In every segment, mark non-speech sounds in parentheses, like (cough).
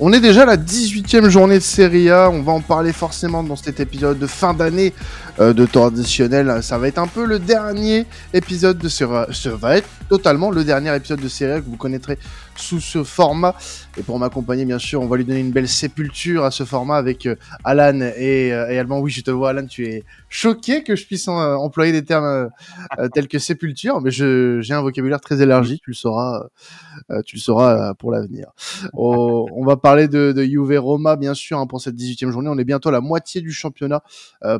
On est déjà la 18e journée de Serie A, on va en parler forcément dans cet épisode de fin d'année de traditionnel. Ça va être un peu le dernier épisode de A. Ça va être totalement le dernier épisode de Serie A que vous connaîtrez sous ce format. Et pour m'accompagner, bien sûr, on va lui donner une belle sépulture à ce format avec euh, Alan et, euh, Oui, je te vois, Alan, tu es choqué que je puisse euh, employer des termes tels que sépulture, mais j'ai un vocabulaire très élargi, tu le sauras, tu le sauras pour l'avenir. Oh, on va parler de, de Juve Roma, bien sûr, hein, pour cette 18e journée. On est bientôt à la moitié du championnat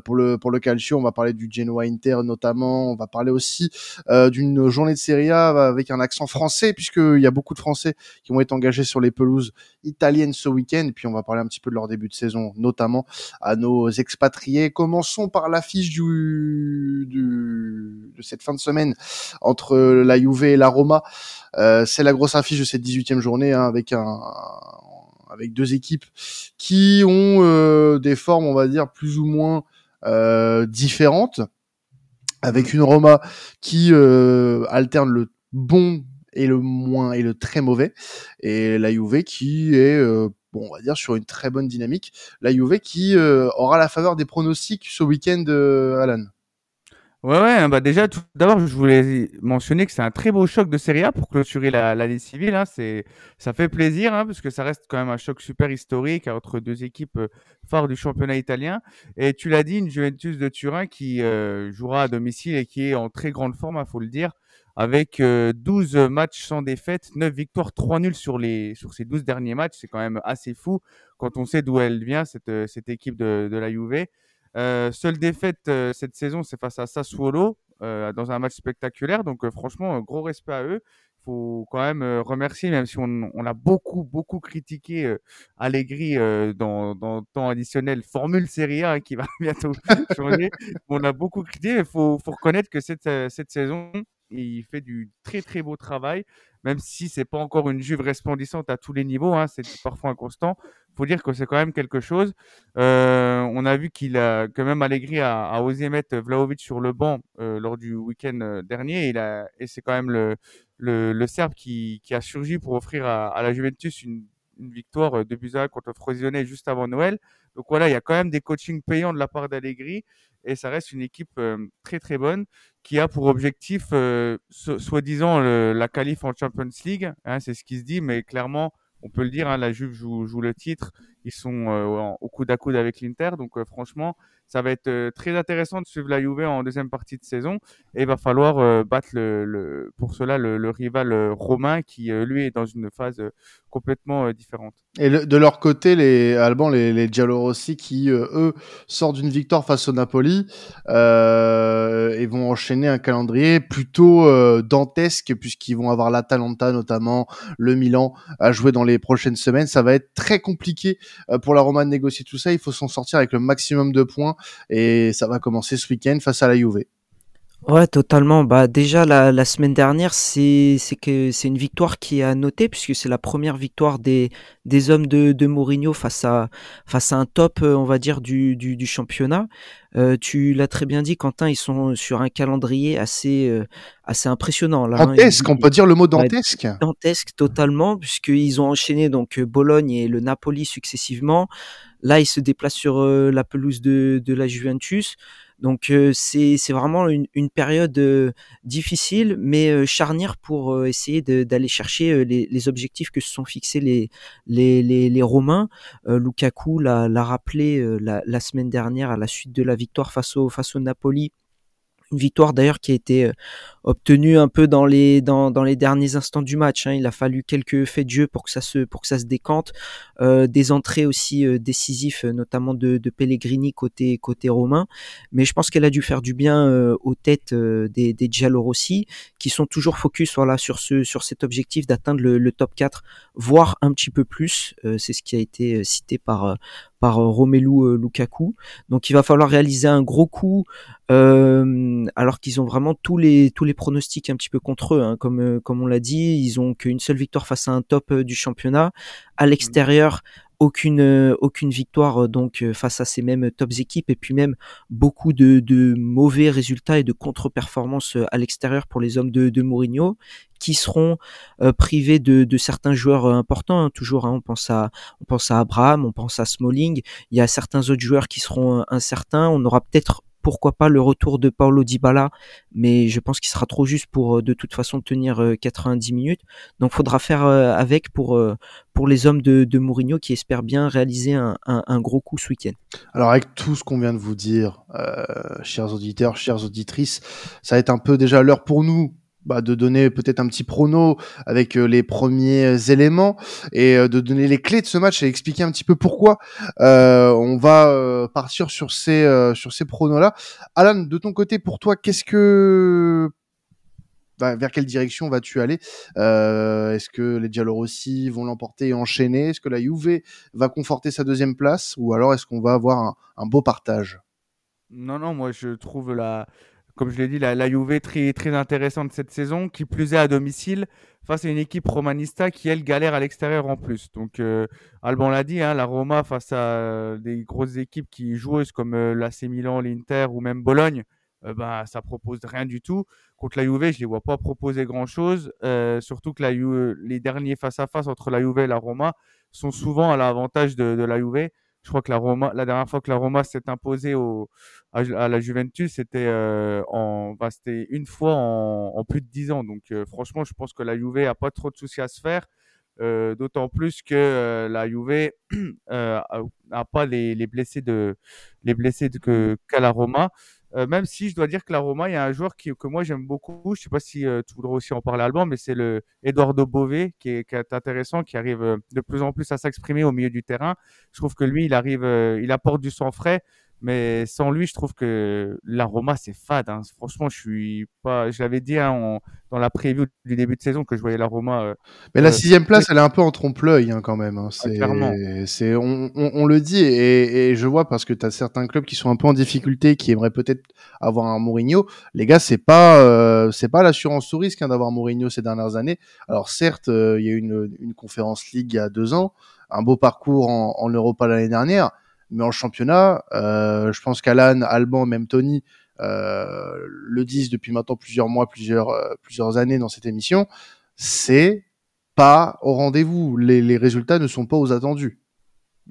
pour le pour le Calcio. On va parler du Genoa Inter notamment. On va parler aussi d'une journée de Serie A avec un accent français, puisqu'il y a beaucoup de Français qui vont être engagés sur les pelouses italiennes ce week-end. Puis on va parler un petit peu de leur début de saison, notamment à nos expatriés. Commençons par l'affiche du, de cette fin de semaine entre la Juve et la Roma. Euh, c'est la grosse affiche de cette 18e journée hein, avec deux équipes qui ont euh, des formes, on va dire, plus ou moins euh, différentes avec une Roma qui euh, alterne le bon et le moins et le très mauvais. Et la Juve qui est euh, bon, on va dire sur une très bonne dynamique. La Juve qui euh, aura la faveur des pronostics ce week-end, euh, Alan. Ouais, ouais, hein, bah déjà, tout d'abord, je voulais mentionner que c'est un très beau choc de Serie A pour clôturer l'année civile. Hein, c'est, ça fait plaisir, hein, parce que ça reste quand même un choc super historique entre deux équipes phares du championnat italien. Et tu l'as dit, une Juventus de Turin qui jouera à domicile et qui est en très grande forme, il faut le dire avec 12 euh, matchs sans défaite, 9 victoires, 3 nuls sur, les, sur ces 12 derniers matchs. C'est quand même assez fou quand on sait d'où elle vient, cette, euh, cette équipe de, de la Juve. Euh, seule défaite euh, cette saison, c'est face à Sassuolo euh, dans un match spectaculaire. Donc franchement, gros respect à eux. Il faut quand même remercier, même si on, on a beaucoup, beaucoup critiqué Allegri dans, le temps additionnel, Formule Serie A hein, qui va (laughs) bientôt changer. On a beaucoup critiqué, il faut, faut reconnaître que cette, cette saison, il fait du très très beau travail, même si c'est pas encore une Juve resplendissante à tous les niveaux, hein, c'est parfois inconstant. Faut dire que c'est quand même quelque chose. Euh, on a vu qu'il a quand même Allegri a, a osé mettre Vlaovic sur le banc euh, lors du week-end euh, dernier, et, c'est quand même le, Serbe qui, a surgi pour offrir à, la Juventus une, une victoire de Buza contre Frosinone juste avant Noël. Donc voilà, il y a quand même des coachings payants de la part d'Allegri et ça reste une équipe euh, très très bonne qui a pour objectif, euh, soi-disant, la qualif en Champions League. Hein, c'est ce qui se dit, mais clairement, on peut le dire, hein, la Juve joue, joue, le titre. Ils sont euh, au coude à coude avec l'Inter. Donc franchement, ça va être très intéressant de suivre la Juve en deuxième partie de saison. Et il va falloir battre le, pour cela le, rival romain qui, lui, est dans une phase complètement différente. Et de leur côté, les Albans, les, les Giallorossi, qui euh, eux sortent d'une victoire face au Napoli euh, et vont enchaîner un calendrier plutôt euh, dantesque puisqu'ils vont avoir l'Atalanta notamment, le Milan à jouer dans les prochaines semaines. Ça va être très compliqué euh, pour la Roma de négocier tout ça. Il faut s'en sortir avec le maximum de points et ça va commencer ce week-end face à la Juve. Ouais, totalement. Bah déjà la, la semaine dernière, c'est c'est que c'est une victoire qui est à noter puisque c'est la première victoire des des hommes de de Mourinho face à face à un top, euh, on va dire du du, du championnat. Euh, tu l'as très bien dit, Quentin. Ils sont sur un calendrier assez euh, assez impressionnant. Là, hein. dantesque, on peut dire le mot dantesque. dantesque totalement puisqu'ils ont enchaîné donc Bologne et le Napoli successivement. Là, ils se déplacent sur la pelouse de de la Juventus. Donc c'est c'est vraiment une, période difficile, mais charnière pour essayer d'aller chercher les, objectifs que se sont fixés les les, les, les Romains. Lukaku l'a rappelé la, la, semaine dernière à la suite de la victoire face au face au Napoli une victoire d'ailleurs qui a été euh, obtenue un peu dans les dans, dans les derniers instants du match. Hein. Il a fallu quelques faits de jeu pour que ça se pour que ça se décante. Euh, des entrées aussi euh, décisives, notamment de, de Pellegrini côté côté romain. Mais je pense qu'elle a dû faire du bien euh, aux têtes euh, des des Giallorossi qui sont toujours focus voilà sur ce sur cet objectif d'atteindre le, le, top 4, voire un petit peu plus. C'est ce qui a été cité par par Romelu Lukaku. Donc il va falloir réaliser un gros coup euh, alors qu'ils ont vraiment tous les tous les pronostics un petit peu contre eux. Hein. Comme euh, comme on l'a dit, ils ont qu'une seule victoire face à un top euh, du championnat. À l'extérieur, aucune aucune victoire donc face à ces mêmes tops équipes et puis même beaucoup de, de mauvais résultats et de contre-performances à l'extérieur pour les hommes de, de Mourinho qui seront privés de, de, certains joueurs importants. Hein, toujours, hein, on pense à on pense à Abraham, on pense à Smalling. Il y a certains autres joueurs qui seront incertains. On aura peut-être pourquoi pas le retour de Paulo Dybala, mais je pense qu'il sera trop juste pour euh, de toute façon tenir 90 euh, minutes. Donc faudra faire euh, avec pour les hommes de, Mourinho qui espèrent bien réaliser un, un, gros coup ce week-end. Alors avec tout ce qu'on vient de vous dire, chers auditeurs, chères auditrices, ça va être un peu déjà l'heure pour nous bah, de donner peut-être un petit prono avec euh, les premiers euh, éléments et euh, de donner les clés de ce match et expliquer un petit peu pourquoi on va partir sur ces sur ces pronos là. Alan, de ton côté, pour toi, qu'est-ce que bah, vers quelle direction vas-tu aller? Est-ce que les Giallorossi vont l'emporter et enchaîner? Est-ce que la Juve va conforter sa deuxième place? Ou alors est-ce qu'on va avoir un, un beau partage? Non, non, moi je trouve la, comme je l'ai dit, la, la Juve très, très intéressante cette saison, qui plus est à domicile, face à une équipe romanista qui, elle, galère à l'extérieur en plus. Donc, euh, Alban l'a dit, hein, la Roma face à euh, des grosses équipes qui joueuses comme euh, l'AC Milan, l'Inter ou même Bologne, euh, bah, ça propose rien du tout. Contre la Juve, je les vois pas proposer grand-chose, surtout que les derniers face-à-face entre la Juve et la Roma sont souvent à l'avantage de, de la Juve. Je crois que la Roma, la dernière fois que la Roma s'est imposée au, à, la Juventus, c'était euh, en, bah, c'était une fois en, en, plus de dix ans. Donc euh, franchement, je pense que la Juve a pas trop de soucis à se faire. Euh, D'autant plus que euh, la Juve (clears throat) euh, a, pas les, les, blessés de les blessés de, que qu'à la Roma. Euh, même si je dois dire que la Roma, il y a un joueur qui, que moi j'aime beaucoup. Je sais pas si euh, tu voudrais aussi en parler, Alban, mais c'est le Eduardo Bové qui est, qui est, intéressant, qui arrive euh, de plus en plus à s'exprimer au milieu du terrain. Je trouve que lui, il arrive, il apporte du sang frais. Mais sans lui, je trouve que la Roma, c'est fade. Hein. Franchement, je suis pas. Je l'avais dit hein, dans la preview du début de saison que je voyais la Roma. Euh, mais la euh, sixième place, elle est un peu en trompe-l'œil hein, quand même. Hein. Ah, c'est, on, on, on, le dit et, et je vois parce que tu as certains clubs qui sont un peu en difficulté, qui aimeraient peut-être avoir un Mourinho. Les gars, c'est pas, euh, c'est pas l'assurance au risque hein, d'avoir Mourinho ces dernières années. Alors certes, euh, il y a eu une, une conférence League il y a deux ans, un beau parcours en, en Europa l'année dernière mais en championnat, euh, je pense qu'Alan, Alban, même Tony euh, le disent depuis maintenant plusieurs mois, plusieurs, euh, plusieurs années dans cette émission, c'est pas au rendez-vous. Les, les résultats ne sont pas aux attendus.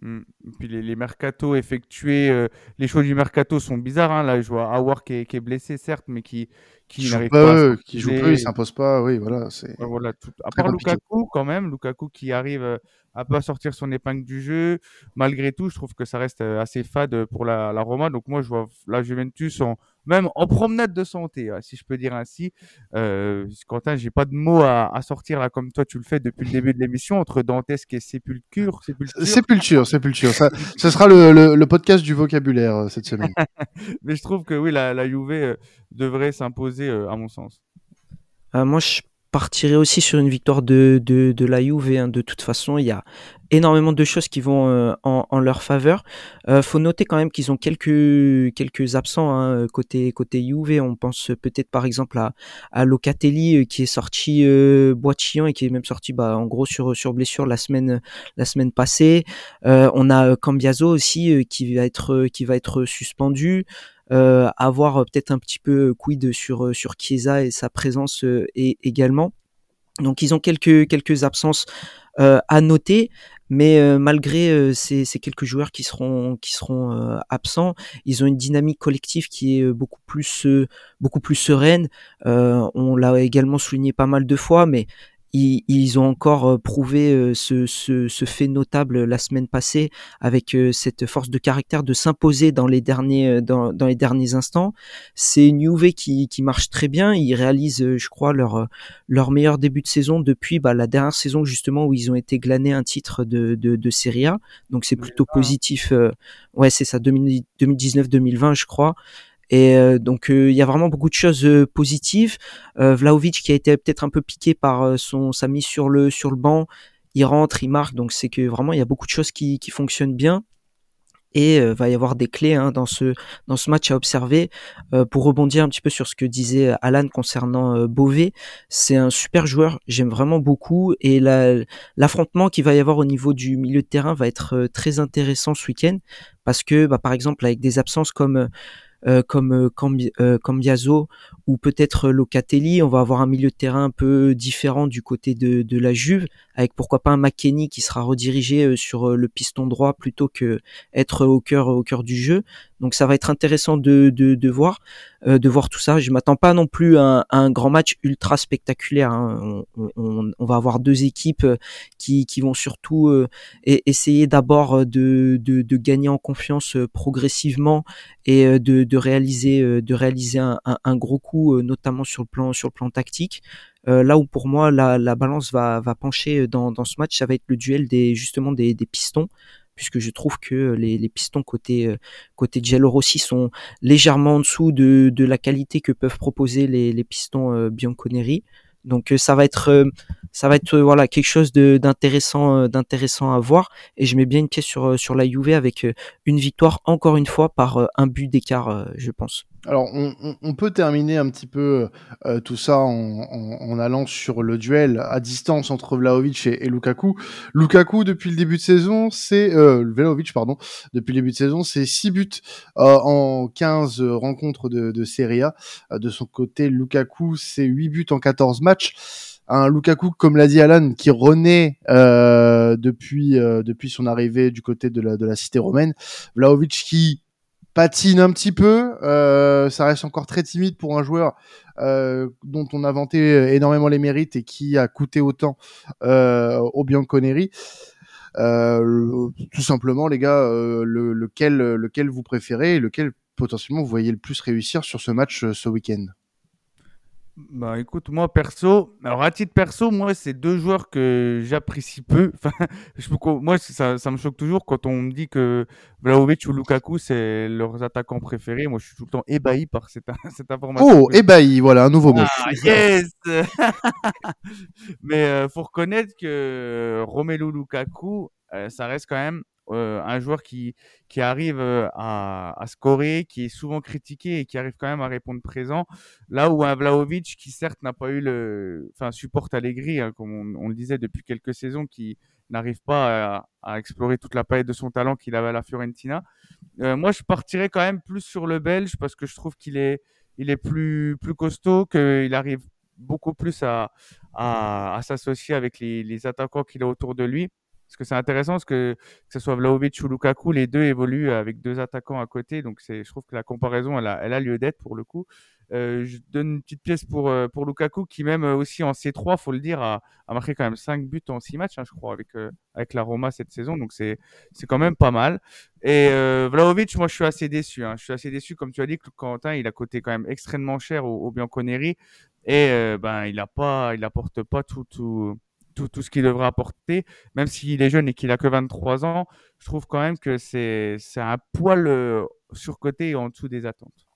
Mmh. Puis les, les mercatos effectués, euh, les choix du mercato sont bizarres. Hein. Là, je vois Awar qui est, qui est blessé, certes, mais qui, qui n'arrive pas, à qui joue peu, il s'impose pas. Oui, voilà. C'est voilà, tout... À part Lukaku, quand même, Lukaku qui arrive à pas sortir son épingle du jeu. Malgré tout, je trouve que ça reste euh, assez fade pour la, la Roma. Donc moi, je vois la Juventus en, même en promenade de santé, si je peux dire ainsi. Euh, Quentin, j'ai pas de mots à, à, sortir là comme toi tu le fais depuis le début de l'émission entre dantesque et sépulture. Sépulture, sépulture. sépulture. Ça, ce sera le, le, le, podcast du vocabulaire euh, cette semaine. (laughs) Mais je trouve que oui, la, la Juve euh, devrait s'imposer à mon sens. moi, je partirai aussi sur une victoire de, de, la Juve. Hein. De toute façon, il y a énormément de choses qui vont euh, en, en, leur faveur. Euh, faut noter quand même qu'ils ont quelques quelques absents hein, côté côté Juve. On pense peut-être par exemple à, à Locatelli euh, qui est sorti euh, boîte et qui est même sorti bah, en gros sur sur blessure la semaine la semaine passée. Euh, on a Cambiaso aussi qui va être qui va être suspendu avoir euh, peut-être un petit peu quid sur euh, sur Chiesa et sa présence euh, et, également. Donc ils ont quelques quelques absences euh, à noter, mais euh, malgré ces, ces, quelques joueurs qui seront qui seront absents, ils ont une dynamique collective qui est beaucoup plus beaucoup plus sereine. on l'a également souligné pas mal de fois, mais ils, ils, ont encore euh, prouvé euh, ce, ce, ce, fait notable la semaine passée avec euh, cette force de caractère de s'imposer dans les derniers dans, dans, les derniers instants. C'est une qui, qui marche très bien. Ils réalisent, je crois, leur leur meilleur début de saison depuis bah, la dernière saison justement où ils ont été glanés un titre de, de, de Serie A. Donc c'est plutôt positif. ouais, c'est ça, 2019-2020, je crois. Et euh, donc euh, il y a vraiment beaucoup de choses euh, positives. Vlaovic qui a été peut-être un peu piqué par son sa mise sur le sur le banc, il rentre, il marque, donc c'est que vraiment il y a beaucoup de choses qui, qui fonctionnent bien. et euh, va y avoir des clés hein, dans ce dans ce match à observer. Euh, pour rebondir un petit peu sur ce que disait Alan concernant Beauvais, c'est un super joueur, j'aime vraiment beaucoup et l'affrontement qu'il va y avoir au niveau du milieu de terrain va être très intéressant ce week-end parce que bah, par exemple avec des absences comme comme euh, euh, Cambiaso ou peut-être Locatelli, on va avoir un milieu de terrain un peu différent du côté de, de la Juve, avec pourquoi pas un McKenny qui sera redirigé sur le piston droit plutôt que être au cœur au cœur du jeu. Donc ça va être intéressant de, de, de voir euh, de voir tout ça. Je m'attends pas non plus à, un grand match ultra spectaculaire. Hein. On, on, va avoir deux équipes qui, qui vont surtout euh, essayer d'abord de, de, de, gagner en confiance progressivement et de, de réaliser de réaliser un, un, gros coup, notamment sur le plan sur le plan tactique. Euh, là où pour moi la, la balance va, va pencher dans, dans ce match, ça va être le duel des justement des, des pistons puisque je trouve que les, les pistons côté euh, côté Rossi sont légèrement en dessous de, de la qualité que peuvent proposer les, les pistons euh, Bianconeri. Donc euh, ça va être euh, ça va être voilà quelque chose d'intéressant d'intéressant à voir et je mets bien une pièce sur sur la Juve avec une victoire encore une fois par un but d'écart je pense. Alors, on, peut terminer un petit peu euh, tout ça en, allant sur le duel à distance entre Vlaovic et, Lukaku. Lukaku, depuis le début de saison, c'est euh, Vlaovic, pardon, depuis le début de saison, c'est 6 buts euh, en 15 rencontres de, de Serie A. Euh, de son côté, Lukaku, c'est 8 buts en 14 matchs. Un Lukaku, comme l'a dit Alan, qui renaît depuis depuis son arrivée du côté de la, de la cité romaine. Vlaovic qui patine un petit peu. Euh, ça reste encore très timide pour un joueur euh, dont on a vanté énormément les mérites et qui a coûté autant euh, au Bianconeri. Euh, tout simplement, les gars, euh, le, lequel, lequel vous préférez et lequel potentiellement vous voyez le plus réussir sur ce match ce week-end? Bah écoute, moi perso, alors à titre perso, moi c'est deux joueurs que j'apprécie peu. (laughs) Enfin, je, moi ça, ça me choque toujours quand on me dit que Vlaovic ou Lukaku c'est leurs attaquants préférés. Moi je suis tout le temps ébahi par cette, (laughs) cette information. Oh, ébahi, voilà un nouveau mot. Ah, yes (laughs) Mais euh, faut reconnaître que Romelu Lukaku, euh, ça reste quand même euh, un joueur qui, qui arrive euh, à, scorer, qui est souvent critiqué et qui arrive quand même à répondre présent. Là où un Vlaovic qui certes n'a pas eu le, enfin supporte Allegri, hein, comme on, le disait depuis quelques saisons, qui n'arrive pas à, explorer toute la palette de son talent qu'il avait à la Fiorentina. Euh, moi, je partirais quand même plus sur le Belge parce que je trouve qu'il est, il est plus, plus costaud, qu'il arrive beaucoup plus à, à, s'associer avec les attaquants qu'il a autour de lui. Parce que c'est intéressant, parce que que ce soit Vlaovic ou Lukaku, les deux évoluent avec deux attaquants à côté. Donc je trouve que la comparaison, elle a, lieu d'être pour le coup. Euh, je donne une petite pièce pour euh, pour Lukaku qui même euh, aussi en C3, faut le dire, a, marqué quand même 5 buts en 6 matchs, hein, je crois, avec avec la Roma cette saison. Donc c'est c'est quand même pas mal. Et Vlaovic, moi je suis assez déçu. Hein. Je suis assez déçu, comme tu as dit, que Quentin, il a coté quand même extrêmement cher au, Bianconeri et ben il a pas, il pas tout tout, ce qu'il devrait apporter, même s'il est jeune et qu'il a que 23 ans, je trouve quand même que c'est un poil euh, surcoté et en dessous des attentes.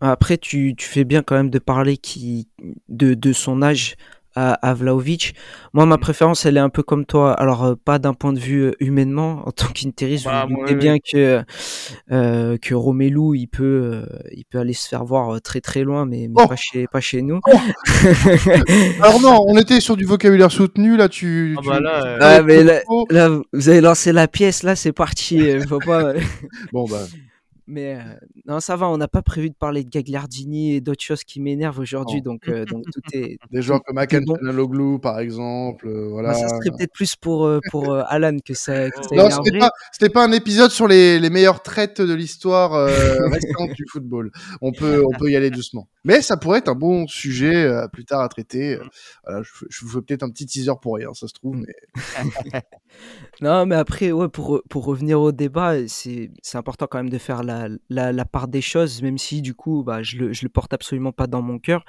Après, tu, tu, fais bien quand même de parler qui, de, de son âge à, Vlaovic. Moi, ma mm. préférence, elle est un peu comme toi. Alors, euh, pas d'un point de vue euh, humainement, en tant qu'interiste, bah, vous doutez bien que euh, que Romelu, il peut, euh, il peut aller se faire voir très très loin, mais, mais oh pas chez pas chez nous. Oh (laughs) Alors non, on était sur du vocabulaire soutenu là. Tu. Ah bah là, ah, mais là, là, vous avez lancé la pièce, là, c'est parti. Faut pas. (laughs) bon bah. Mais euh, non, ça va, on n'a pas prévu de parler de Gagliardini et d'autres choses qui m'énervent aujourd'hui, donc, euh, donc tout est. (laughs) Des joueurs comme Akan bon. par exemple, euh, voilà. Bah, ça serait peut-être plus pour, pour Alan que ça. Que ça non, c'était pas, pas, un épisode sur les, les meilleures traites de l'histoire (laughs) récente du football. On peut, on peut y aller doucement. Mais ça pourrait être un bon sujet plus tard à traiter. voilà, je, je vous fais peut-être un petit teaser pour rien, ça se trouve, mais. (laughs) non, mais après, ouais, pour, pour revenir au débat, c'est important quand même de faire la la, part des choses, même si du coup, bah, je le, porte absolument pas dans mon cœur.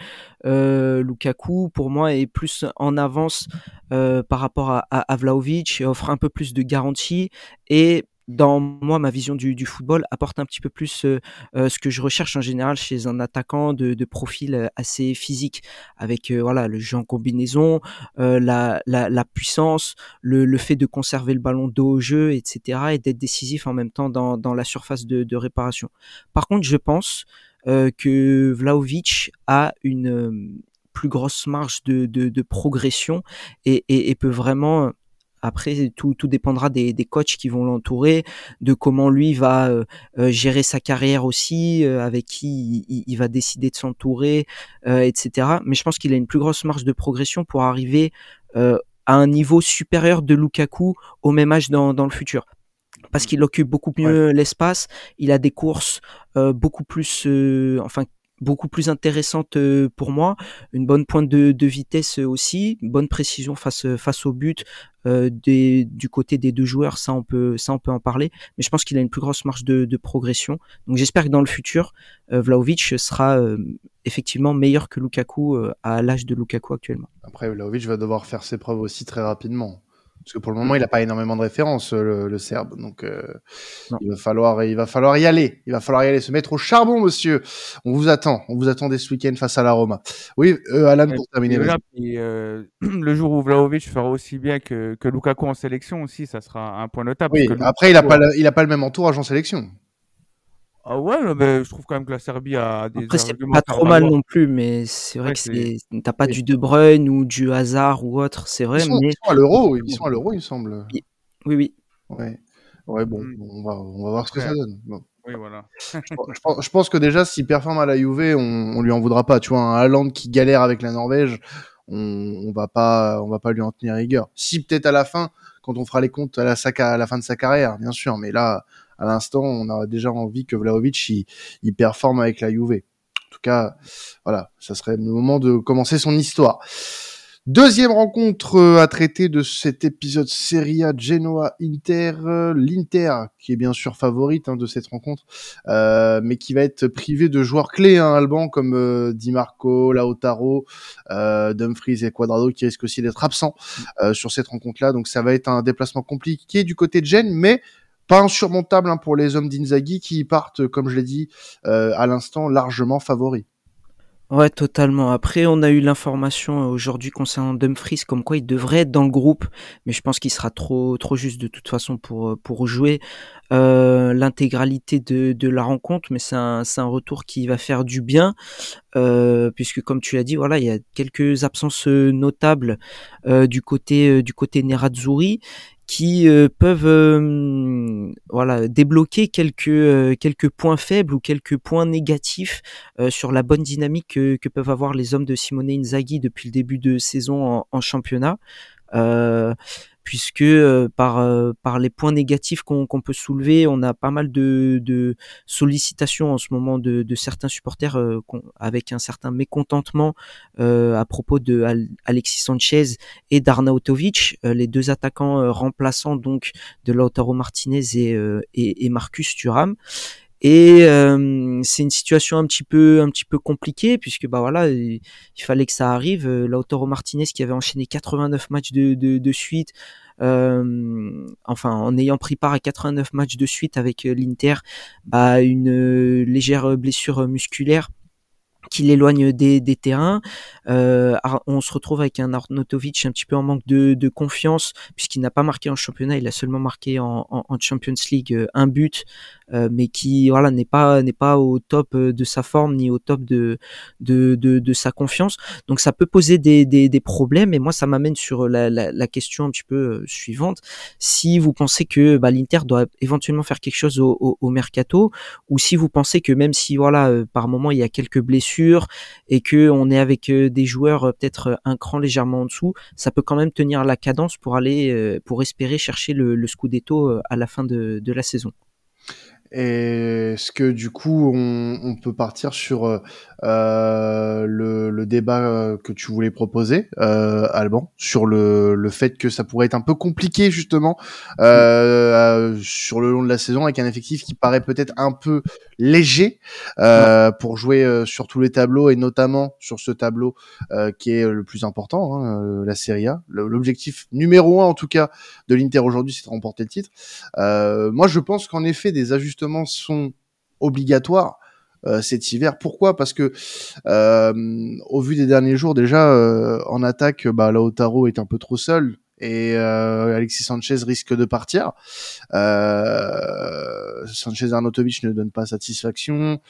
Euh, Lukaku, pour moi, est plus en avance euh, par rapport à, à, Vlaovic, offre un peu plus de garantie et dans moi, ma vision du, du football apporte un petit peu plus euh, euh, ce que je recherche en général chez un attaquant de, de profil euh, assez physique, avec voilà le jeu en combinaison, la, la, la, puissance, le, le, fait de conserver le ballon dos au jeu, etc., et d'être décisif en même temps dans, dans la surface de, de réparation. Par contre, je pense que Vlaovic a une plus grosse marge de, de, de progression et, et, et peut vraiment après, tout, tout dépendra des, des coachs qui vont l'entourer, de comment lui va euh, euh, gérer sa carrière aussi, euh, avec qui il, il, va décider de s'entourer, etc. Mais je pense qu'il a une plus grosse marge de progression pour arriver à un niveau supérieur de Lukaku au même âge dans, dans le futur parce qu'il occupe beaucoup mieux ouais. l'espace, il a des courses euh, beaucoup plus, euh, enfin beaucoup plus intéressante euh, pour moi, une bonne pointe de, vitesse aussi, une bonne précision face face au but euh, du côté des deux joueurs, ça on peut ça on peut en parler, mais je pense qu'il a une plus grosse marge de, progression. Donc j'espère que dans le futur, euh, Vlaovic sera euh, effectivement meilleur que Lukaku euh, à l'âge de Lukaku actuellement. Après Vlaovic va devoir faire ses preuves aussi très rapidement. Parce que pour le moment, il n'a pas énormément de références, le, le Serbe. Donc, euh, il va falloir, il va falloir y aller. Il va falloir y aller, se mettre au charbon, monsieur. On vous attend. On vous attend dès ce week-end face à la Roma. Oui, euh, Alan, pour terminer. Là, euh, (clears throat) le jour où Vlaovic fera aussi bien que, que Lukaku en sélection aussi, ça sera un point notable. Oui, après, il n'a pas, le, il a pas le même entourage en sélection. Ah ouais, mais je trouve quand même que la Serbie a des. Après, c'est pas trop mal non plus, mais c'est vrai ouais, que c'est. T'as pas du De Bruyne ou du hasard ou autre, c'est vrai. Ils sont, mais... ils sont à l'euro, ils sont à l'euro, il me semble. Oui, oui. Ouais, ouais bon, mm. on, va, on va voir ce que ouais. ça donne. Bon. Oui, voilà. je, pense, je, pense, que déjà, s'il performe à la Juve, on, on lui en voudra pas. Tu vois, un Haaland qui galère avec la Norvège, on, on va pas, on va pas lui en tenir rigueur. Si peut-être à la fin, quand on fera les comptes à la, à la fin de sa carrière, bien sûr, mais là, à l'instant, on a déjà envie que Vlaovic il, performe avec la Juve. En tout cas, voilà, ça serait le moment de commencer son histoire. Deuxième rencontre euh, à traiter de cet épisode Serie A Genoa-Inter. L'Inter, qui est bien sûr favorite hein, de cette rencontre, euh, mais qui va être privé de joueurs clés, hein, Alban, comme euh, Di Marco, Lautaro, euh, Dumfries et Quadrado, qui risquent aussi d'être absents euh, sur cette rencontre-là. Donc ça va être un déplacement compliqué du côté de Gênes, mais pas insurmontable hein, pour les hommes d'Inzaghi qui partent, comme je l'ai dit euh, à l'instant, largement favoris. Ouais, totalement. Après, on a eu l'information aujourd'hui concernant Dumfries, comme quoi il devrait être dans le groupe, mais je pense qu'il sera trop juste de toute façon pour jouer euh, l'intégralité de, la rencontre. Mais c'est un retour qui va faire du bien, euh, puisque comme tu l'as dit, voilà, il y a quelques absences notables euh, du côté du côté Nerazzurri qui euh, peuvent euh, voilà débloquer quelques euh, quelques points faibles ou quelques points négatifs euh, sur la bonne dynamique que, peuvent avoir les hommes de Simone Inzaghi depuis le début de saison en championnat puisque euh, par euh, par les points négatifs qu'on qu peut soulever, on a pas mal de, sollicitations en ce moment de, certains supporters euh, avec un certain mécontentement à propos de Al Alexis Sanchez et d'Arnautovic, les deux attaquants remplaçants donc de Lautaro Martinez et, et, et Marcus Thuram. Et euh, c'est une situation un petit peu un petit peu compliquée puisque bah voilà il, fallait que ça arrive. Lautaro Martinez qui avait enchaîné 89 matchs de, de, suite, euh, enfin en ayant pris part à 89 matchs de suite avec l'Inter, bah une euh, légère blessure musculaire qui l'éloigne des, des, terrains. Euh, on se retrouve avec un Arnautovic un petit peu en manque de, de confiance puisqu'il n'a pas marqué en championnat, il a seulement marqué en, en, Champions League euh, un but, euh, mais qui voilà n'est pas n'est pas au top de sa forme ni au top de de, de, de sa confiance. Donc ça peut poser des, des, des problèmes. Et moi ça m'amène sur la, la, la, question un petit peu euh, suivante. Si vous pensez que bah, l'Inter doit éventuellement faire quelque chose au, au, au, mercato, ou si vous pensez que même si voilà euh, par moment il y a quelques blessures et que on est avec des joueurs peut-être un cran légèrement en dessous, ça peut quand même tenir la cadence pour aller pour espérer chercher le, le scudetto à la fin de la saison. Est-ce que du coup, on, on peut partir sur euh, euh le, le, débat euh, que tu voulais proposer, euh, Alban, sur le, le, fait que ça pourrait être un peu compliqué justement euh, sur le long de la saison avec un effectif qui paraît peut-être un peu léger euh, pour jouer sur tous les tableaux et notamment sur ce tableau qui est le plus important, hein, la Serie A. L'objectif numéro un en tout cas de l'Inter aujourd'hui, c'est de remporter le titre. moi, je pense qu'en effet, des ajustements sont obligatoires euh, cet hiver. Pourquoi? Parce que euh, au vu des derniers jours, déjà euh, en attaque, bah, Lautaro est un peu trop seul et Alexis Sanchez risque de partir. Sanchez Arnautovic ne donne pas satisfaction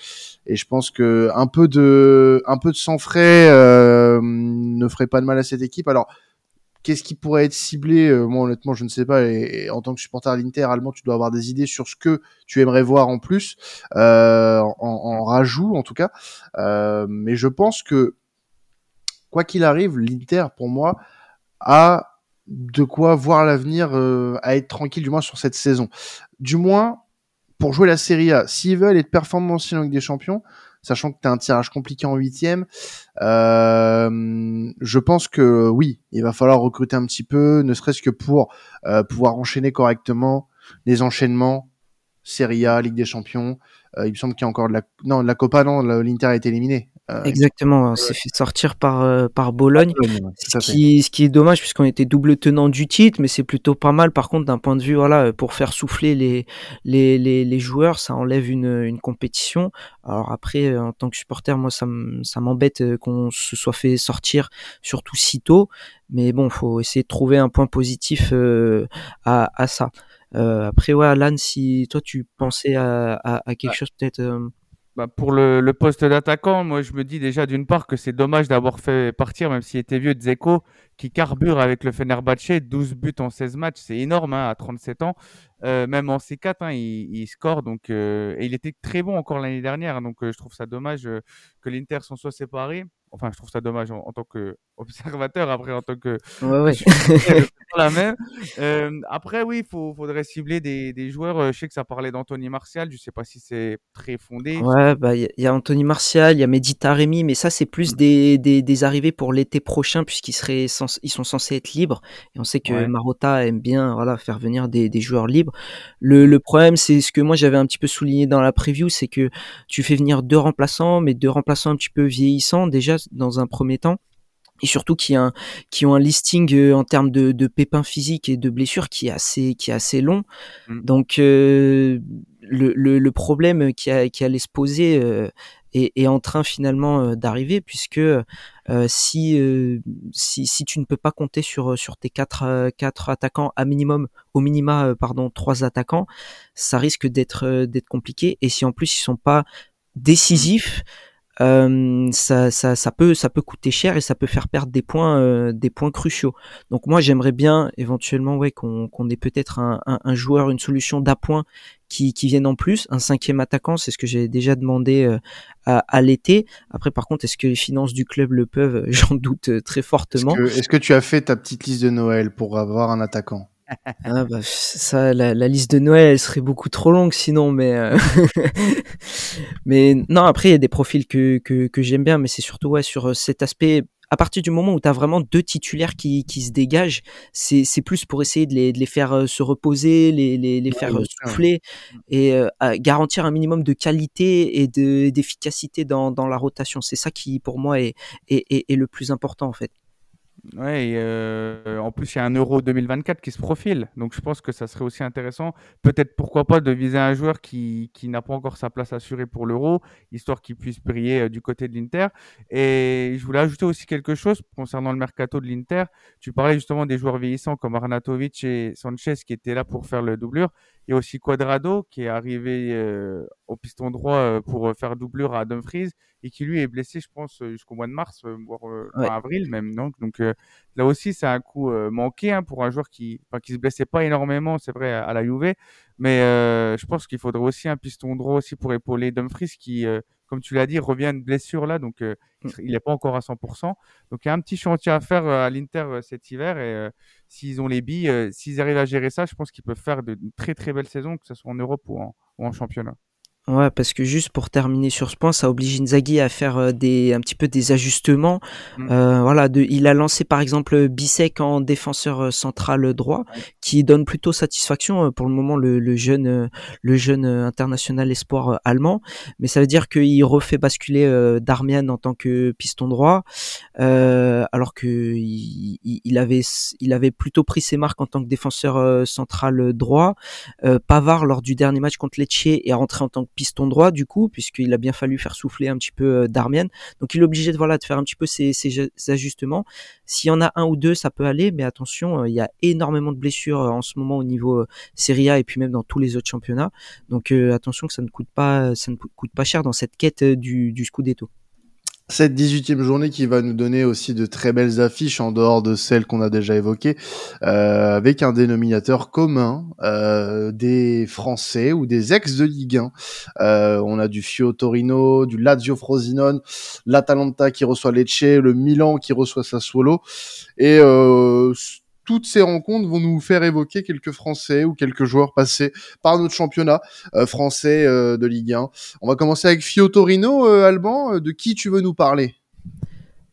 et je pense que un peu de un peu de sang frais ne ferait pas de mal à cette équipe. Alors Qu'est-ce qui pourrait être ciblé euh, Moi, honnêtement, je ne sais pas. Et, en tant que supporter à l'Inter allemand, tu dois avoir des idées sur ce que tu aimerais voir en plus, euh, en, rajout en tout cas. Euh, mais je pense que quoi qu'il arrive, l'Inter, pour moi, a de quoi voir l'avenir, à être tranquille du moins sur cette saison. Du moins, pour jouer la Serie A, s'ils veulent être performants en Ligue des Champions, sachant que tu un tirage compliqué en huitième. Euh, je pense que oui, il va falloir recruter un petit peu, ne serait-ce que pour euh, pouvoir enchaîner correctement les enchaînements. Serie A, Ligue des Champions. Euh, il me semble qu'il y a encore de la non de la Copa non l'Inter a été éliminé. Euh, Exactement, on s'est fait sortir par, euh, par Bologne, ce, qui, ce qui est dommage puisqu'on était double tenant du titre, mais c'est plutôt pas mal. Par contre d'un point de vue, voilà, pour faire souffler les, les, les, les joueurs, ça enlève une, une compétition. Alors après, en tant que supporter, moi ça m'embête qu'on se soit fait sortir surtout si tôt, mais bon, faut essayer de trouver un point positif à, à ça. Euh, après, ouais, Alan, si toi tu pensais à, à, à quelque chose peut-être bah pour le, poste d'attaquant, moi je me dis déjà d'une part que c'est dommage d'avoir fait partir, même s'il était vieux, Dzeko, qui carbure avec le Fenerbahçe, 12 buts en 16 matchs, c'est énorme hein, à 37 ans. Euh, même en C4, hein, il, il, score, donc, euh, et il était très bon encore l'année dernière, donc euh, je trouve ça dommage que l'Inter s'en soit séparé. Enfin, je trouve ça dommage en, en tant qu'observateur, (laughs) après en tant que... Ouais, ouais. (laughs) la même. Euh, après, oui, il faudrait cibler des, des, joueurs. Euh, je sais que ça parlait d'Anthony Martial. Je sais pas si c'est très fondé. Ouais, bah il y, a Anthony Martial, il y a Mehdi Taremi, mais ça c'est plus des, des, des, arrivées pour l'été prochain puisqu'ils seraient ils sont censés être libres. Et on sait que ouais. Marotta aime bien voilà faire venir des, des joueurs libres. Le, le problème, c'est ce que moi j'avais un petit peu souligné dans la preview, c'est que tu fais venir deux remplaçants, mais deux remplaçants un petit peu vieillissants déjà dans un premier temps et surtout qui, a qui ont un listing euh, en termes de, de, pépins physiques et de blessures qui est assez, qui est assez long. Mmh. Donc euh, le, le, le, problème qui, a, qui allait se poser euh, est, est, en train finalement euh, d'arriver puisque euh, si, si, si tu ne peux pas compter sur, sur tes quatre, quatre attaquants à minimum, au minima pardon trois attaquants, ça risque d'être d'être compliqué. Et si en plus ils sont pas décisifs, euh, ça, ça, ça, peut, ça peut coûter cher et ça peut faire perdre des points, euh, des points cruciaux. Donc moi, j'aimerais bien éventuellement, ouais, qu'on qu'on ait peut-être un, un, joueur, une solution d'appoint qui, qui vienne en plus, un cinquième attaquant, c'est ce que j'ai déjà demandé euh, à, l'été. Après, par contre, est-ce que les finances du club le peuvent? (laughs) J'en doute très fortement. Est-ce que, est que tu as fait ta petite liste de Noël pour avoir un attaquant? Ah bah, ça, la, la, liste de Noël, elle serait beaucoup trop longue sinon, mais euh... (laughs) mais non. Après, il y a des profils que que, que j'aime bien, mais c'est surtout ouais sur euh, cet aspect. À partir du moment où tu as vraiment deux titulaires qui, qui se dégagent, c'est c'est plus pour essayer de les, de les faire euh, se reposer, les les, les faire ouais, souffler et euh, garantir un minimum de qualité et de d'efficacité dans dans la rotation. C'est ça qui pour moi est, est est, est le plus important en fait. Ouais, euh, en plus, il y a un Euro 2024 qui se profile. Donc, je pense que ça serait aussi intéressant, peut-être pourquoi pas, de viser un joueur qui, qui n'a pas encore sa place assurée pour l'Euro, histoire qu'il puisse briller euh, du côté de l'Inter. Et je voulais ajouter aussi quelque chose concernant le mercato de l'Inter. Tu parlais justement des joueurs vieillissants comme Arnatovic et Sanchez qui étaient là pour faire le doublure. Il y a aussi Quadrado qui est arrivé euh, au piston droit euh, pour faire doublure à Dumfries et qui lui est blessé, je pense, jusqu'au mois de mars, euh, voire ouais. avril même. Donc, donc euh, là aussi, c'est un coup euh, manqué hein, pour un joueur qui, enfin, qui se blessait pas énormément, c'est vrai, à, à, la Juve. Mais je pense qu'il faudrait aussi un piston droit aussi pour épauler Dumfries qui comme tu l'as dit, revient de blessure là, donc euh, Mm. il n'est pas encore à 100%. Donc il y a un petit chantier à faire euh, à l'Inter euh, cet hiver et s'ils ont les billes, s'ils arrivent à gérer ça, je pense qu'ils peuvent faire de de très très belles saisons, que ce soit en Europe ou en, ou en championnat. Ouais, parce que juste pour terminer sur ce point, ça oblige Inzaghi à faire euh, des un petit peu des ajustements. Mm. Euh, voilà, de, il a lancé par exemple Bissek en défenseur euh, central droit, Ouais. qui donne plutôt satisfaction euh, pour le moment le, le jeune le jeune international espoir allemand. Mais ça veut dire qu'il refait basculer euh, Darmian en tant que piston droit, euh, alors que il, il- avait il avait plutôt pris ses marques en tant que défenseur central droit. Euh, Pavard lors du dernier match contre Lecce est rentré en tant que piston droit du coup puisqu'il a bien fallu faire souffler un petit peu euh, Darmian. Donc il est obligé de voilà de faire un petit peu ces ajustements. S'il y en a un ou deux, ça peut aller, mais attention, euh, il y a énormément de blessures euh, en ce moment au niveau Serie A et puis même dans tous les autres championnats. Donc attention que ça ne coûte pas ça ne coûte pas cher dans cette quête du, du Scudetto. Cette 18e journée qui va nous donner aussi de très belles affiches en dehors de celles qu'on a déjà évoquées, euh, avec un dénominateur commun euh, des Français ou des ex de Ligue 1. Euh, on a du Fio Torino, du Lazio Frosinone, l'Atalanta qui reçoit Lecce, le Milan qui reçoit Sassuolo. Et euh, toutes ces rencontres vont nous faire évoquer quelques Français ou quelques joueurs passés par notre championnat euh, français euh, de Ligue 1. On va commencer avec Fio Torino, euh, Alban. Euh, De qui tu veux nous parler?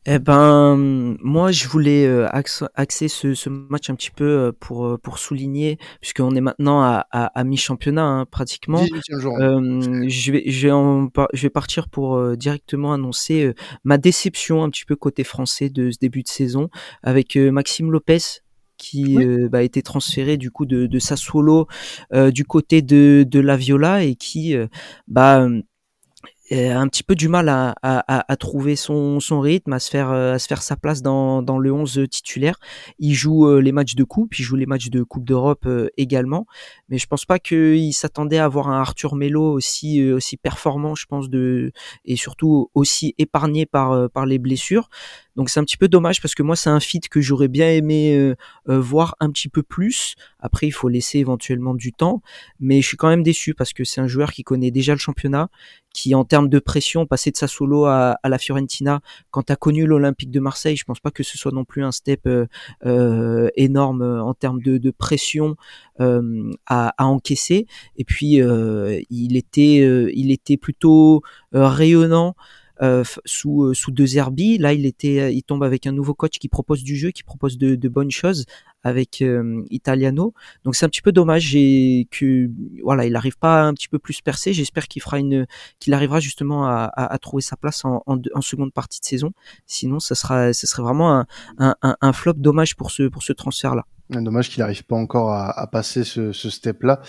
Eh ben, moi, je voulais euh, axe- axer ce, ce match un petit peu euh, pour pour souligner, puisqu'on est maintenant à, à, à mi-championnat hein, pratiquement. 18e journée. Euh, je vais je vais en je vais partir pour euh, directement annoncer euh, ma déception un petit peu côté français de ce début de saison avec Maxime Lopez qui Oui. euh, bah, a été transféré du coup de, de Sassuolo euh, du côté de, de la Viola et qui euh, bah a un petit peu du mal à, à, trouver son, son rythme, à se faire à se faire sa place dans, dans le 11 titulaire. Il joue les matchs de coupe, il joue les matchs de Coupe d'Europe également, mais je pense pas qu'il s'attendait à avoir un Arthur Melo aussi aussi performant, je pense de et surtout aussi épargné par par les blessures. Donc c'est un petit peu dommage parce que moi c'est un fit que j'aurais bien aimé euh, euh, voir un petit peu plus. Après il faut laisser éventuellement du temps, mais je suis quand même déçu parce que c'est un joueur qui connaît déjà le championnat, qui en termes de pression passé de sa solo à, à la Fiorentina, quand tu as connu l'Olympique de Marseille, je pense pas que ce soit non plus un step euh, euh, énorme euh, en termes de, de pression euh, à, à encaisser. Et puis il était il était plutôt rayonnant euh, sous euh, sous deux herbies. Là, il était, euh, il tombe avec un nouveau coach qui propose du jeu, qui propose de, bonnes choses avec Italiano. Donc c'est un petit peu dommage et que voilà, il n'arrive pas à un petit peu plus percer. J'espère qu'il fera une, qu'il arrivera justement à, trouver sa place en, seconde partie de saison. Sinon, ça sera, ce serait vraiment un, flop dommage pour ce pour ce transfert là. Dommage qu'il n'arrive pas encore à, passer ce, step-là.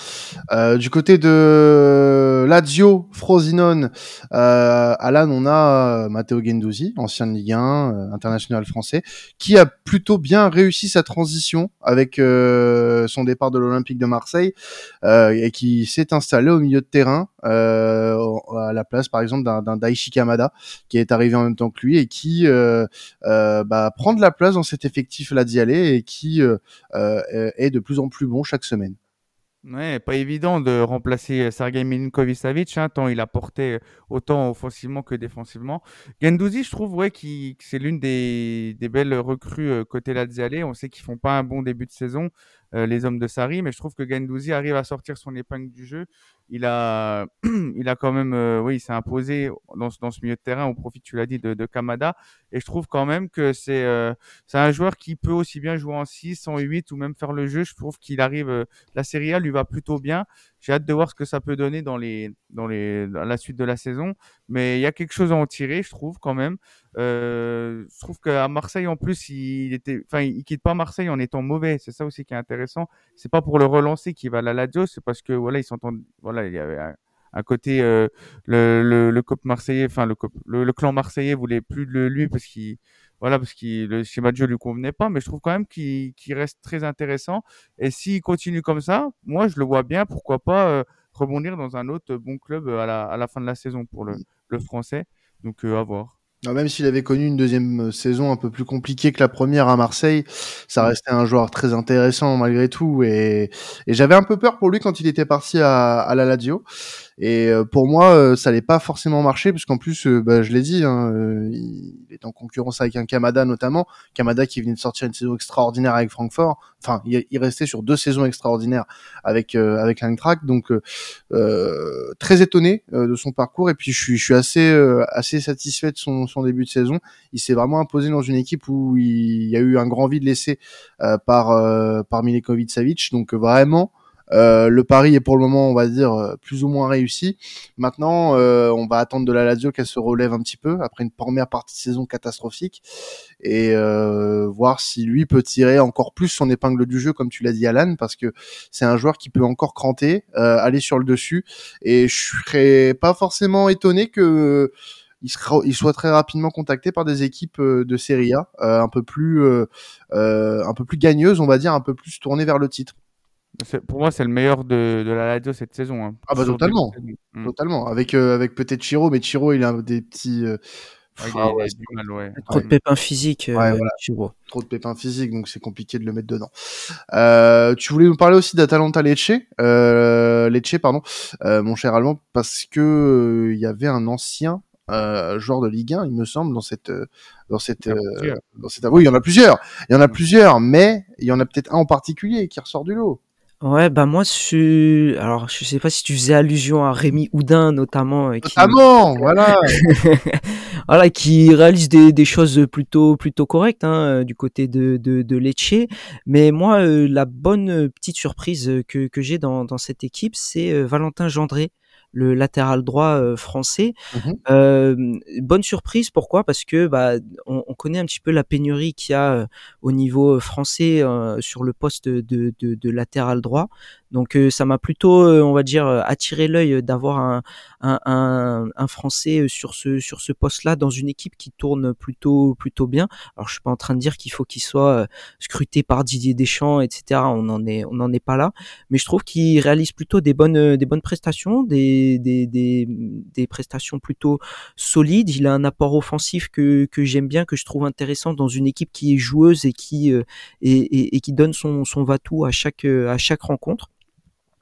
Euh, du côté de Lazio, Frosinone, euh, Alan, on a euh, Matteo Gendouzi, ancien Ligue 1, euh, international français, qui a plutôt bien réussi sa transition avec son départ de l'Olympique de Marseille et qui s'est installé au milieu de terrain à la place, par exemple, d'un Daichi Kamada qui est arrivé en même temps que lui et qui euh, euh, bah, prend de la place dans cet effectif Laziale et qui euh, euh, est de plus en plus bon chaque semaine. Ouais, pas évident de remplacer Sergei Milinkovic-Savic, hein, tant il a porté autant offensivement que défensivement. Gendouzi, je trouve ouais, qui, que c'est l'une des, belles recrues euh, côté Laziale. On sait qu'ils font pas un bon début de saison, euh, les hommes de Sarri, mais je trouve que Gendouzi arrive à sortir son épingle du jeu. Il a, (clears throat) il a quand même, euh, oui, il s'est imposé dans, ce- dans ce milieu de terrain au profit, tu l'as dit, de, de Kamada. Et je trouve quand même que c'est euh, c'est un joueur qui peut aussi bien jouer en 6, en 8 ou même faire le jeu. Je trouve qu'il arrive, euh, la Serie A lui va plutôt bien. J'ai hâte de voir ce que ça peut donner dans les, dans les, dans la suite de la saison. Mais il y a quelque chose à en tirer, je trouve quand même. Euh, je trouve qu'à Marseille en plus, il était, enfin, il quitte pas Marseille en étant mauvais. C'est ça aussi qui est intéressant. C'est pas pour le relancer qu'il va à la Lazio, c'est parce que voilà, ils s'entendent. Voilà, il y avait un, côté euh, le, le, le marseillais, enfin le, le clan marseillais voulait plus de lui parce qu'il voilà parce que le schéma de jeu lui convenait pas. Mais je trouve quand même qu'il reste très intéressant. Et s'il continue comme ça, moi je le vois bien. Pourquoi pas euh, rebondir dans un autre bon club à la, à la fin de la saison pour le, le français. Donc euh, à voir. Alors, Même s'il avait connu une deuxième euh, saison un peu plus compliquée que la première à Marseille, ça restait un joueur très intéressant malgré tout. Et, et j'avais un peu peur pour lui quand il était parti à, à la Lazio. Et euh, pour moi, euh, ça n'allait pas forcément marcher, parce qu'en plus, euh, bah, je l'ai dit, hein, il est en concurrence avec un Kamada notamment. Kamada qui venait de sortir une saison extraordinaire avec Francfort. Enfin, il, restait sur deux saisons extraordinaires avec avec l'Eintracht. Donc, très étonné de son parcours. Et puis, je suis, je suis assez assez satisfait de son, son début de saison. Il s'est vraiment imposé dans une équipe où il y a eu un grand vide laissé par par Milekovic Savic. Donc, vraiment. Euh, le pari est pour le moment, on va dire, euh, plus ou moins réussi. Maintenant, euh, on va attendre de la Lazio qu'elle se relève un petit peu après une première partie de saison catastrophique et voir si lui peut tirer encore plus son épingle du jeu, comme tu l'as dit, Alan, parce que c'est un joueur qui peut encore cranter, aller sur le dessus. Et je serais pas forcément étonné que il, soit très rapidement contacté par des équipes de Serie A, un peu plus, un peu plus gagneuses, on va dire, un peu plus tournées vers le titre. Pour moi, c'est le meilleur de, de la Lazio cette saison. Hein. Ah bah totalement, mm. totalement. Avec euh, avec peut-être Chiro, mais Chiro, il a des petits. Euh... Ah, ouais, mal, ouais. Trop de pépins physiques. Euh, voilà. Trop de pépins physiques, donc c'est compliqué de le mettre dedans. Euh, tu voulais nous parler aussi d'Atalanta Lecce, euh, Lecce, pardon, euh, mon cher Allemand, parce que il y avait un ancien joueur de Ligue 1, il me semble, dans cette dans cette dans cette. Oui, il y en a plusieurs. Il y en a plusieurs, mais il y en a peut-être un en particulier qui ressort du lot. Ouais, bah moi, je... alors je sais pas si tu faisais allusion à Rémi Houdin notamment. Euh, notamment, voilà. (laughs) voilà, qui réalise des, des, choses plutôt plutôt correctes hein, euh, du côté de, de, de Lecce. Mais moi, euh, la bonne petite surprise que, que j'ai dans, dans cette équipe, c'est Valentin Gendré le latéral droit euh, français. Mmh euh, bonne surprise, pourquoi? Parce que bah, on, on, connaît un petit peu la pénurie qu'il y a euh, au niveau français sur le poste de, de, de latéral droit. Donc ça m'a plutôt, on va dire, attiré l'œil d'avoir un, Français sur ce sur ce poste-là dans une équipe qui tourne plutôt plutôt bien. Alors je suis pas en train de dire qu'il faut qu'il soit scruté par Didier Deschamps, etc. On n'en est on n'en est pas là, mais je trouve qu'il réalise plutôt des bonnes des bonnes prestations, des des, prestations plutôt solides. Il a un apport offensif que, j'aime bien, que je trouve intéressant dans une équipe qui est joueuse et qui, euh, et, qui donne son, son va-tout à chaque, à chaque rencontre.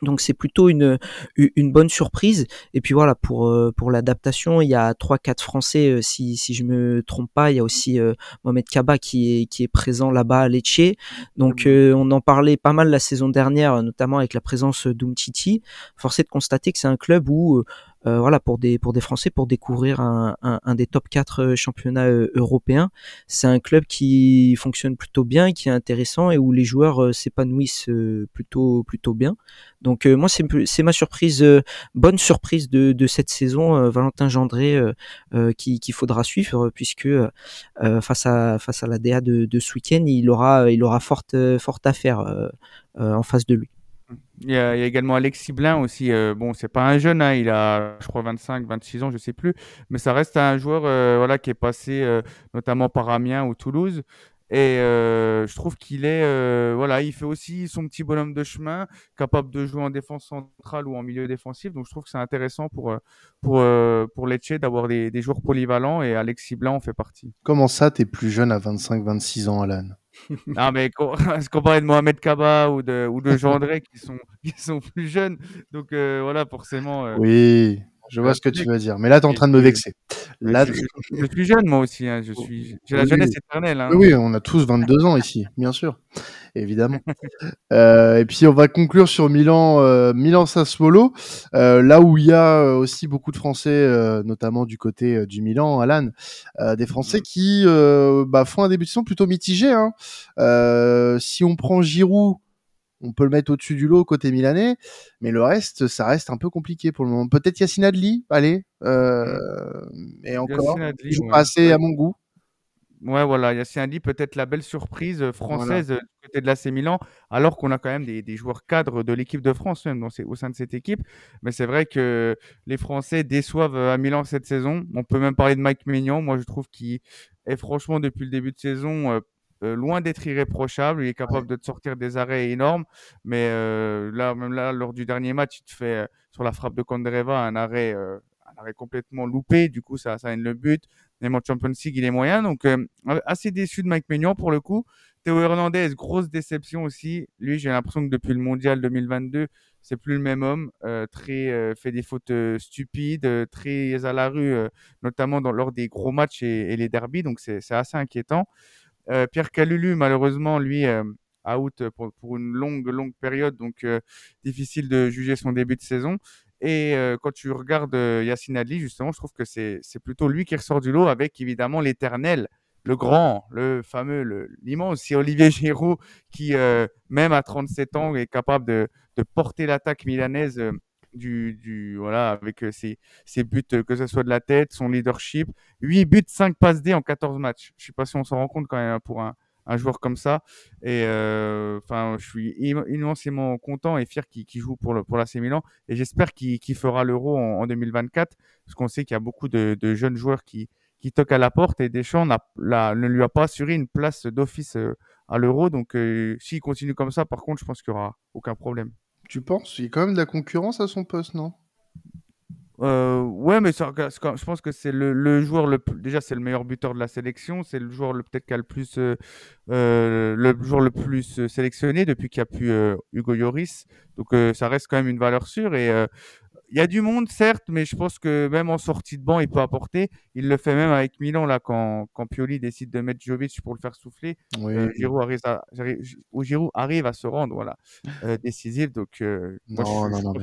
Donc c'est plutôt une, une bonne surprise. Et puis voilà, pour, euh, pour l'adaptation, il y a trois quatre Français, euh, si, si je me trompe pas. Il y a aussi Mohamed Kaba qui est, qui est présent là-bas à Lecce. Donc mmh. on en parlait pas mal la saison dernière, notamment avec la présence d'Umtiti. Force est de constater que c'est un club où euh, voilà pour des pour des Français pour découvrir un, un, un des top 4 euh, championnats euh, européens. C'est un club qui fonctionne plutôt bien, qui est intéressant et où les joueurs s'épanouissent plutôt plutôt bien. Donc moi c'est c'est ma surprise, bonne surprise de, de cette saison, Valentin Gendré, qui qu'il faudra suivre puisque face à face à la DA de, de ce week-end, il aura il aura forte forte affaire en face de lui. Il y, a, également Alexis Blin aussi. Euh, bon, c'est pas un jeune, hein, il a, je crois, 25, 26 ans, je sais plus. Mais ça reste un joueur euh, voilà, qui est passé euh, notamment par Amiens ou Toulouse. Et je trouve qu'il est, voilà, il fait aussi son petit bonhomme de chemin, capable de jouer en défense centrale ou en milieu défensif. Donc je trouve que c'est intéressant pour pour pour Lecce d'avoir des, des, joueurs polyvalents et Alexis Blin en fait partie. Comment ça, t'es plus jeune à 25-26 ans, Alan? (laughs) non, mais se (laughs) comparer de Mohamed Kaba ou de, ou de qui sont, (laughs) qui sont plus jeunes. Donc euh, voilà, forcément. Euh, oui, je vois ce que tu veux dire. Mais là, tu es en train de me vexer. Là, je, suis jeune, moi aussi. Hein. Je suis, j'ai la jeunesse éternelle. Hein. Oui, on a tous 22 ans ici, bien sûr. Évidemment. euh, et puis, on va conclure sur Milan, euh, Milan Sassuolo, euh, là où il y a aussi beaucoup de Français, notamment du côté du Milan, Alan, des Français mm. qui bah, font un début de saison plutôt mitigé. Hein. si on prend Giroud, on peut le mettre au-dessus du lot côté milanais, mais le reste, ça reste un peu compliqué pour le moment. Peut-être Yacine Adli, allez, euh, mais encore, Adli, joue pas assez à mon goût. Ouais, voilà, Yacine Adli, peut-être la belle surprise euh, française euh, du côté de l'AC Milan, alors qu'on a quand même des, joueurs cadres de l'équipe de France même au sein de cette équipe. Mais c'est vrai que les Français déçoivent à Milan cette saison. On peut même parler de Mike Maignan. Moi, je trouve qu'il est franchement, depuis le début de saison, euh, loin d'être irréprochable, il est capable de te sortir des arrêts énormes, mais euh, là, même là, lors du dernier match, il te fait euh, sur la frappe de Kondreva un arrêt, un arrêt complètement loupé. Du coup, ça, ça aide le but. Même en Champions League, il est moyen, donc assez déçu de Mike Maignan pour le coup. Théo Hernandez, grosse déception aussi. Lui, j'ai l'impression que depuis le Mondial 2022, c'est plus le même homme, euh, très euh, fait des fautes euh, stupides, euh, très à la rue, euh, notamment lors des gros matchs et, les derbies, donc c'est assez inquiétant. Euh, Pierre Calulu, malheureusement, lui, euh, out pour, pour une longue, longue période, donc euh, difficile de juger son début de saison. Et quand tu regardes euh, Yacine Adli, justement, je trouve que c'est plutôt lui qui ressort du lot avec évidemment l'éternel, le grand, le fameux, l'immense, c'est Olivier Giroud qui, même à 37 ans, est capable de, porter l'attaque milanaise du, voilà, avec ses, ses buts, que ce soit de la tête, son leadership. 8 buts, 5 passes D en 14 matchs. Je sais pas si on s'en rend compte quand même hein, pour un, un joueur comme ça. Et euh, enfin, je suis im- immensément content et fier qu'il joue pour le pour l'AC Milan. Et j'espère qu'il fera l'Euro en, en 2024, parce qu'on sait qu'il y a beaucoup de, jeunes joueurs qui qui toquent à la porte et Deschamps ne lui a pas assuré une place d'office euh, à l'Euro. Donc, euh, s'il continue comme ça, par contre, je pense qu'il y aura aucun problème. Tu penses? Il y a quand même de la concurrence à son poste, non? Euh, ouais, mais je pense que c'est le, joueur le plus, déjà c'est le meilleur buteur de la sélection, c'est le joueur le peut-être qui a le plus euh, euh, le joueur le plus sélectionné depuis qu'il a pu Hugo Lloris. Donc ça reste quand même une valeur sûre et il y a du monde certes, mais je pense que même en sortie de banc il peut apporter. Il le fait même avec Milan là quand quand Pioli décide de mettre Jovic pour le faire souffler. Oui. Euh, Giroud arrive à Giroud arrive à se rendre voilà euh, décisif. Donc euh, moi, Non, non, je non.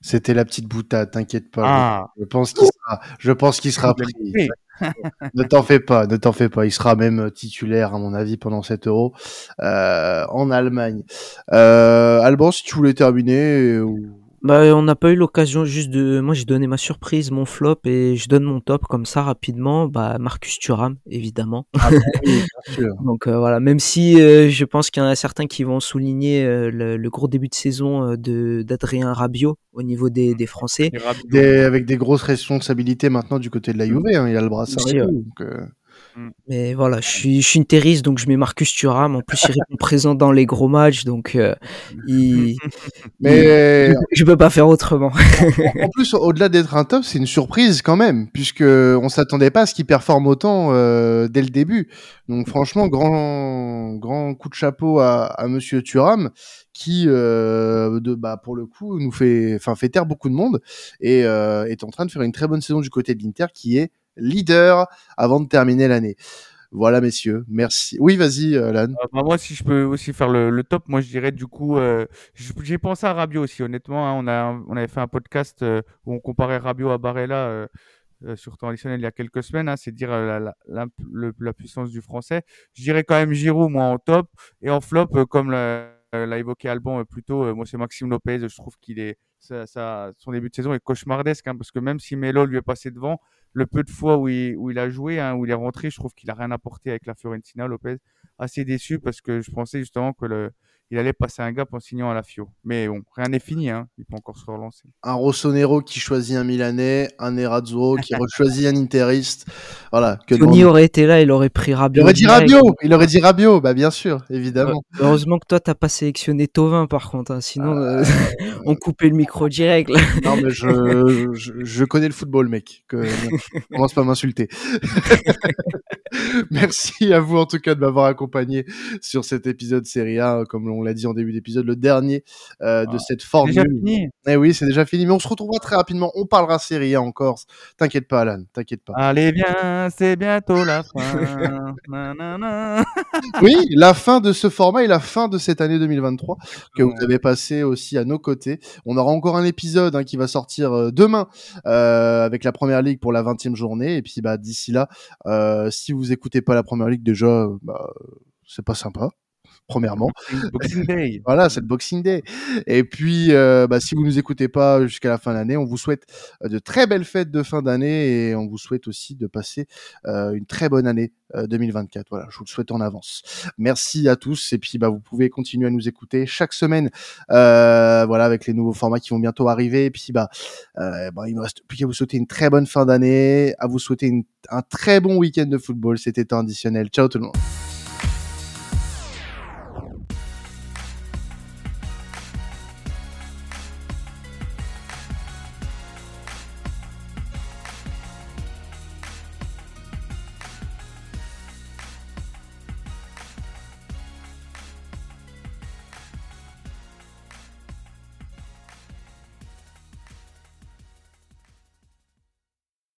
C'était la petite boutade, t'inquiète pas. Ah, Je pense qu'il sera, je pense qu'il sera pris. (laughs) Ne t'en fais pas, ne t'en fais pas. Il sera même titulaire, à mon avis, pendant cet euro euh, en Allemagne. Euh, Alban, si tu voulais terminer, euh, ou- Bah, on n'a pas eu l'occasion juste de. Moi, j'ai donné ma surprise, mon flop, et je donne mon top comme ça rapidement. Bah, Marcus Thuram, évidemment. Ah bah oui, bien (laughs) sûr. Donc euh, voilà, même si euh, je pense qu'il y en a certains qui vont souligner euh, le, le gros début de saison euh, de d'Adrien Rabiot au niveau des, des Français. Des- avec des grosses responsabilités maintenant du côté de la Juve, hein, il a le tout. donc, euh, Mais voilà, je suis, je suis une terroriste, donc je mets Marcus Thuram. En plus, il répond présent dans les gros matchs, donc euh, il, Mais je, je peux pas faire autrement. en plus, au-delà d'être un top, c'est une surprise quand même, puisque on s'attendait pas à ce qu'il performe autant euh, dès le début. Donc franchement, grand grand coup de chapeau à, à Monsieur Thuram, qui euh, de bah pour le coup nous fait, enfin fait taire beaucoup de monde et euh, est en train de faire une très bonne saison du côté de l'Inter, qui est leader avant de terminer l'année. Voilà, messieurs, merci. Oui, vas-y, euh, Lan. Euh, bah, moi, si je peux aussi faire le, top, moi je dirais du coup, euh, j'ai pensé à Rabiot aussi, honnêtement. hein, on, avait fait un podcast où on comparait Rabiot à Barella sur temps additionnel il y a quelques semaines. hein, c'est dire la, la, puissance du français. Je dirais quand même Giroud, moi en top. Et en flop, comme l'a l'a évoqué Alban euh, plus tôt, euh, moi c'est Maxime Lopez. Je trouve qu'il est, son début de saison est cauchemardesque hein, parce que même si Melo lui est passé devant, le peu de fois où il, il a joué, hein, où il est rentré, je trouve qu'il a rien apporté avec la Fiorentina, Lopez. Assez déçu parce que je pensais justement que le, il allait passer un gap en signant à la Fio. Mais bon, rien n'est fini, hein. il peut encore se relancer. un Rossonero qui choisit un Milanais, un Nerazzurro qui (laughs) choisit un Interiste. Voilà. Que Tony aurait été là, il aurait pris Il Rabiot. aurait dit. Rabiot, il aurait dit Rabiot, bah bien sûr, évidemment. Heureusement que toi, t'as pas sélectionné Tovin, par contre. hein, sinon, euh, (laughs) on coupait le micro direct. là. (laughs) Non mais je, je, je connais le football, mec. Que, commence pas à m'insulter. Merci à vous en tout cas de m'avoir accompagné sur cet épisode Serie A, comme on l'a dit en début d'épisode, le dernier euh, de Ah, cette formule. Déjà fini. Eh oui, c'est déjà fini, mais on se retrouvera très rapidement. On parlera Serie A en Corse. T'inquiète pas, Alan, t'inquiète pas. Allez bien, c'est bientôt la fin. Nanana. (laughs) Oui, la fin de ce format et la fin de cette année 2023 que vous avez passé aussi à nos côtés. On aura encore un épisode hein, qui va sortir euh, demain euh, avec la première ligue pour la 20e journée. Et puis bah, d'ici là, euh, si vous écoutez pas la première ligue, déjà, bah, c'est pas sympa. Premièrement, Boxing- Day. (laughs) voilà, c'est le Boxing Day. Et puis, euh, bah, si vous nous écoutez pas jusqu'à la fin de l'année, on vous souhaite euh, de très belles fêtes de fin d'année et on vous souhaite aussi de passer euh, une très bonne année euh, 2024. Voilà, je vous le souhaite en avance. Merci à tous et puis bah, vous pouvez continuer à nous écouter chaque semaine. Euh, voilà, avec les nouveaux formats qui vont bientôt arriver. Et puis bah, euh, bah, il me reste plus qu'à vous souhaiter une très bonne fin d'année, à vous souhaiter une- un très bon week-end de football. C'était un additionnel. Ciao tout le monde.